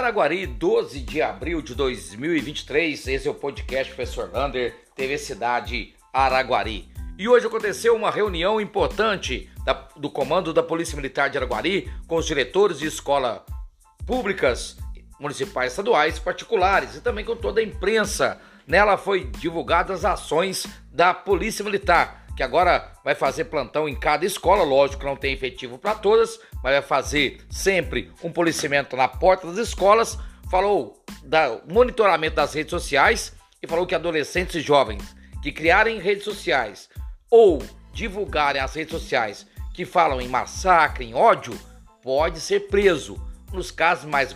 Araguari, 12 de abril de 2023. Esse é o podcast Professor Lander, TV Cidade Araguari. E hoje aconteceu uma reunião importante da, do comando da Polícia Militar de Araguari com os diretores de escola públicas, municipais, estaduais, particulares e também com toda a imprensa. Nela foi divulgadas as ações da Polícia Militar que agora vai fazer plantão em cada escola, lógico que não tem efetivo para todas, mas vai fazer sempre um policiamento na porta das escolas. Falou do monitoramento das redes sociais e falou que adolescentes e jovens que criarem redes sociais ou divulgarem as redes sociais que falam em massacre, em ódio, pode ser preso. Nos casos mais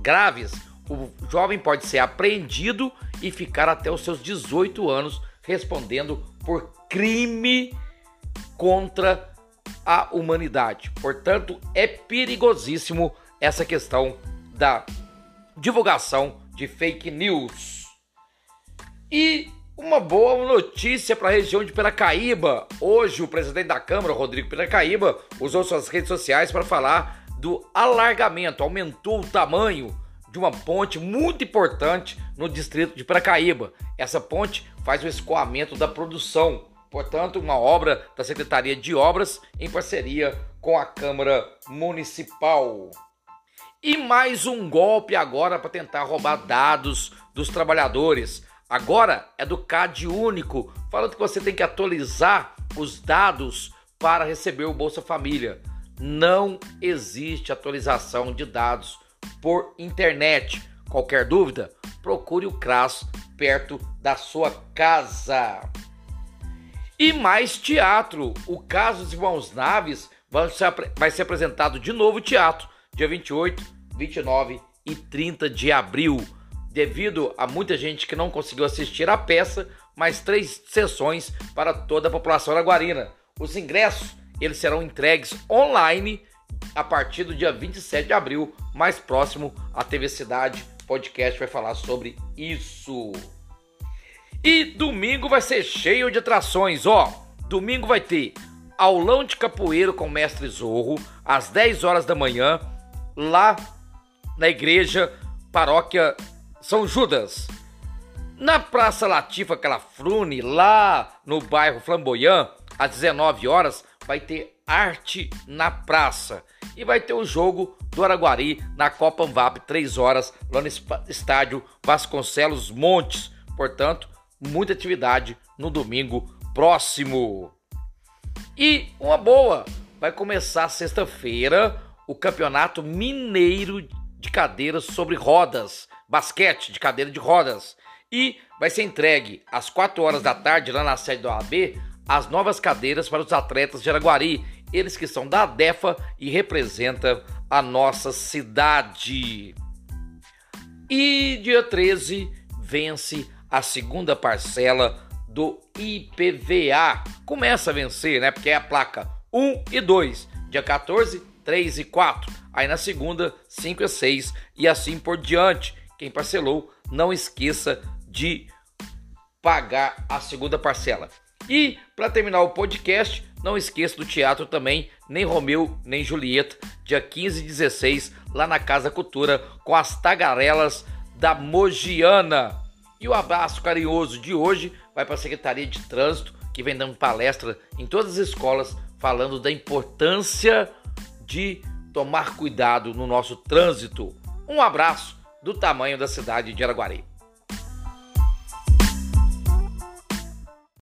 graves, o jovem pode ser apreendido e ficar até os seus 18 anos respondendo por crime contra a humanidade. Portanto, é perigosíssimo essa questão da divulgação de fake news. E uma boa notícia para a região de Piracaíba. Hoje, o presidente da Câmara, Rodrigo Piracaíba, usou suas redes sociais para falar do alargamento, aumentou o tamanho de uma ponte muito importante no distrito de Piracaíba. Essa ponte faz o escoamento da produção, portanto, uma obra da Secretaria de Obras em parceria com a Câmara Municipal. E mais um golpe agora para tentar roubar dados dos trabalhadores. Agora é do CAD único, falando que você tem que atualizar os dados para receber o Bolsa Família. Não existe atualização de dados por internet. Qualquer dúvida, procure o CRAS perto da sua casa. E mais teatro. O caso dos Irmãos Naves vai ser apresentado de novo teatro, dia 28, 29 e 30 de abril. Devido a muita gente que não conseguiu assistir a peça, mais três sessões para toda a população araguarina. Os ingressos eles serão entregues online a partir do dia 27 de abril, mais próximo à TV Cidade. Podcast vai falar sobre isso. E domingo vai ser cheio de atrações, ó. Domingo vai ter aulão de capoeira com o mestre Zorro às 10 horas da manhã lá na igreja Paróquia São Judas. Na Praça Latifa Calafrune, lá no bairro Flamboyant, às 19 horas, vai ter arte na praça. E vai ter o jogo do Araguari na Copa Anvap, 3 horas, lá no estádio Vasconcelos Montes. Portanto, muita atividade no domingo próximo. E uma boa, vai começar sexta-feira o Campeonato Mineiro de Cadeiras sobre Rodas, basquete de cadeira de rodas. E vai ser entregue às 4 horas da tarde lá na sede do AB as novas cadeiras para os atletas de Araguari eles que são da ADEFA e representam a nossa cidade. E dia 13 vence a segunda parcela do IPVA. Começa a vencer, né? Porque é a placa 1 e 2. Dia 14, 3 e 4. Aí na segunda, 5 e 6 e assim por diante. Quem parcelou, não esqueça de pagar a segunda parcela. E para terminar o podcast, não esqueça do teatro também, nem Romeu, nem Julieta, dia 15 e 16, lá na Casa Cultura, com as tagarelas da Mogiana. E o abraço carinhoso de hoje vai para a Secretaria de Trânsito, que vem dando palestra em todas as escolas, falando da importância de tomar cuidado no nosso trânsito. Um abraço do tamanho da cidade de Araguari.